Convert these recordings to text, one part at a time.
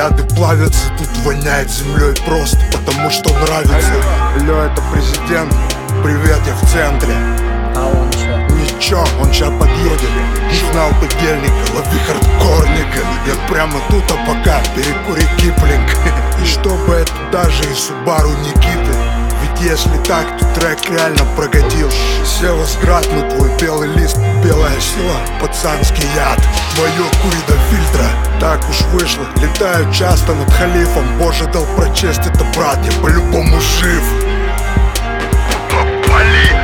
так бы яды плавятся Тут воняет землей просто, потому что нравится. Лё, это президент, привет, я в центре. А он чё? Ничего, он ща подъедет. Не знал подельника, лови хардкорника. Я прямо тут, а пока перекури киплинг. И чтобы это даже и Субару Никиты если так, то трек реально прогодил. Севасград, ну твой белый лист, белая сила Пацанский яд, твое кури до фильтра Так уж вышло, летаю часто над халифом Боже дал прочесть это, брат, я по-любому жив. Попали!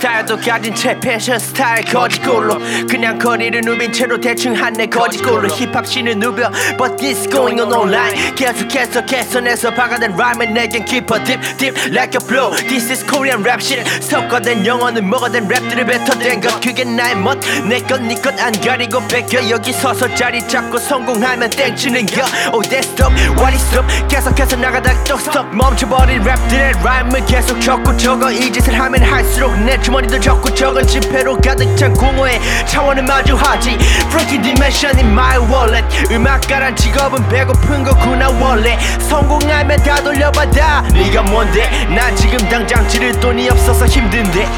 time. 뺀 스타일도 가진 채 패션 스타일 거짓골로 그냥 거리를 누빈 채로 대충 한내 거짓골로 힙합 씬을 누벼. But this going on online. 계속해서 개선해서 박아낸 라임은 내겐 깊어 Deep deep like a flow This is Korean rap shit. 섞어댄 영어는 먹어댄 랩들을 뱉어댄 것. 그게 나의 멋내것네것안 가리고 뺏겨. 여기 서서 자리 잡고 성공하면 땡치는 겨. Oh that's dope what is up 계속해서 나가다 또 stop. 멈춰버린 랩들의 라임을 계속 적고 적어. 이 짓을 하면 할수록 내 주머니도 적고 적은 지폐로 가득 찬 공허의 차원을 마주하지. Freaky dimension 음악가란 직업은 배고픈 거구나 원래. 성공하면 다 돌려받아. 네가 뭔데? 난 지금 당장 지를 돈이 없어서 힘든데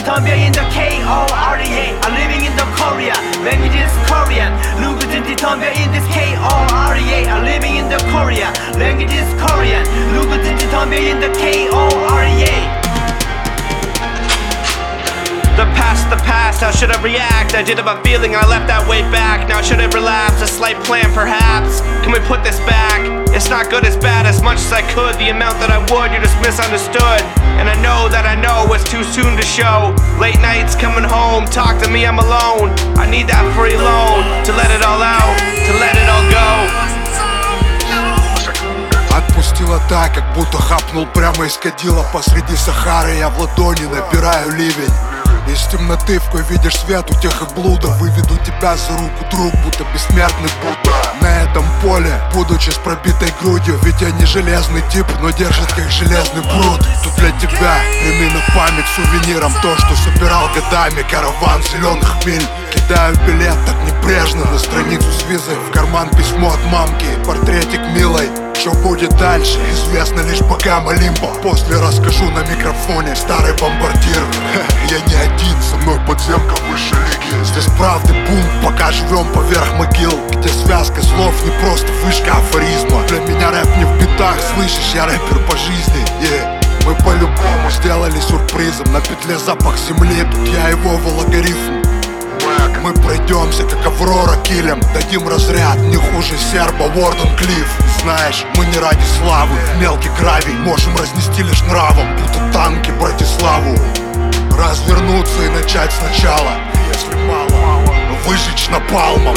덤벼 in the K-O-R-E-A I'm living in the Korea language is Korean 누구든지 덤벼 in this K-O-R-E-A I'm living in the I did have a feeling I left that way back. Now should I relapse? A slight plan, perhaps? Can we put this back? It's not good, it's bad as much as I could. The amount that I would, you just misunderstood. And I know that I know it's too soon to show. Late nights coming home, talk to me, I'm alone. I need that free loan to let it all out, to let it all go. Отпустила так, как будто хапнул прямо из кадила Посреди Сахары я в ладони набираю ливень Из темноты в кой видишь свет у тех и блуда. Выведу тебя за руку, друг, будто бессмертный Будда. На этом поле, будучи с пробитой грудью Ведь я не железный тип, но держит как железный пруд. Тут для тебя, прими на память сувениром То, что собирал годами караван зеленых миль. Кидаю билет так небрежно на страницу с визой В карман письмо от мамки, портретик милой что будет дальше, известно лишь пока молимба После расскажу на микрофоне старый бомбардир. Я не один, со мной подземка выше лиги. Здесь правды бум, пока живем поверх могил. Где связка слов не просто вышка афоризма. Для меня рэп не в битах, слышишь, я рэпер по жизни. Yeah. Мы по-любому сделали сюрпризом На петле запах земли, тут я его в алгоритм мы пройдемся, как Аврора килем Дадим разряд, не хуже серба Уорден Клифф. Знаешь, мы не ради славы Мелкий гравий. Можем разнести лишь нравом Будто танки Братиславу. Развернуться и начать сначала Если мало, выжечь напалмом.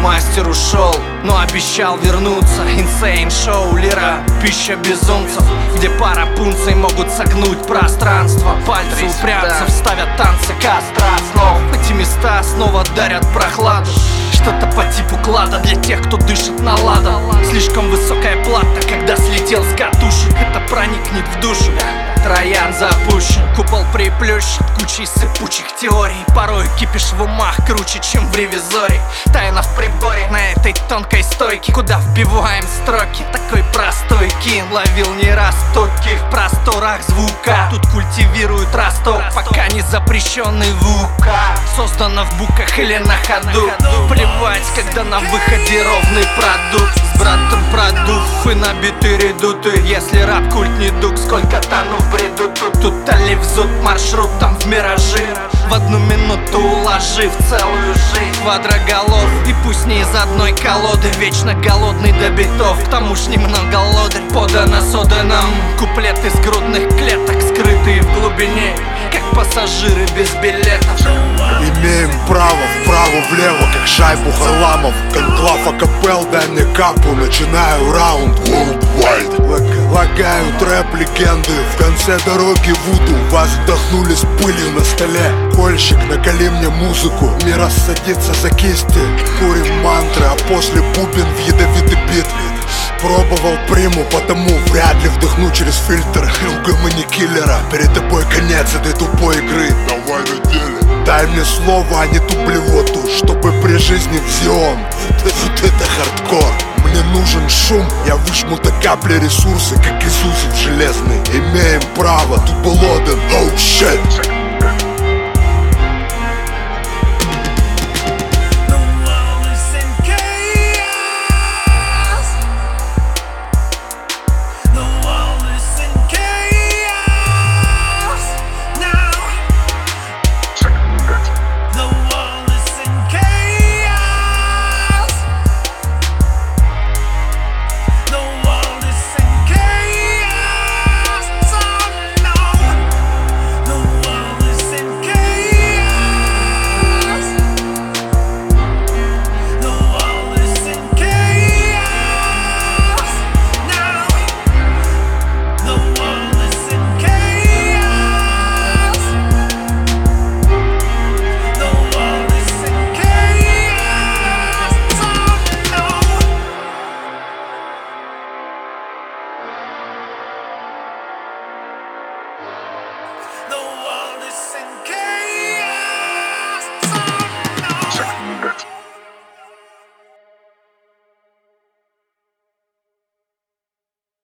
Мастер ушел, но обещал вернуться. Insane шоу, лира, пища безумцев Где пара пунций могут согнуть пространство. Пальцы упрямцев ставят танцы костра. Снова эти места снова дарят прохладу что-то по типу клада для тех, кто дышит на ладан. Слишком высокая плата, когда слетел с катушек. Это проникнет в душу. Троян запущен, купол приплющит Кучей сыпучих теорий. Порой кипишь в умах круче, чем в ревизоре. Тайна в приборе на этой тонкой стойке. Куда вбиваем строки? Такой простой кин Ловил не раз токи в просторах звука. Тут культивируют росток Пока не запрещенный в УК Создано в буках или на ходу Плевать, когда на выходе ровный продукт. С братом продув и набитый редуты Если рап культ не дух, сколько тону в Тут, тут али взут маршрутом в миражи. В одну минуту уложив целую жизнь. Квадроголов и пусть не из одной колоды. Вечно голодный до битов, к тому ж немного лодырь. Подано соданом куплет из грудных клеток Скрытые в глубине, как пассажиры без билетов Имеем право вправо, влево, как шайбу Харламов. Конклав акапел, дай мне капу Начинаю раунд. Worldwide. Лаг- Лагаю трэп легенды. В конце дороги Вуду Вас вдохнули с пылью на столе. Кольщик, накали мне музыку. Мир садится за кисти. Курим мантры, а после бубен в ядовитой битве пробовал приму, потому вряд ли вдохну через фильтр. ЛГМ не киллера, перед тобой конец этой тупой игры. Давай на деле Дай мне слово, а не тублевоту, чтобы при жизни взял. Вот это хардкор. Мне нужен шум Я выжму до капли ресурсы, как Иисусик железный. Имеем право, тут был Оден, оу oh, щит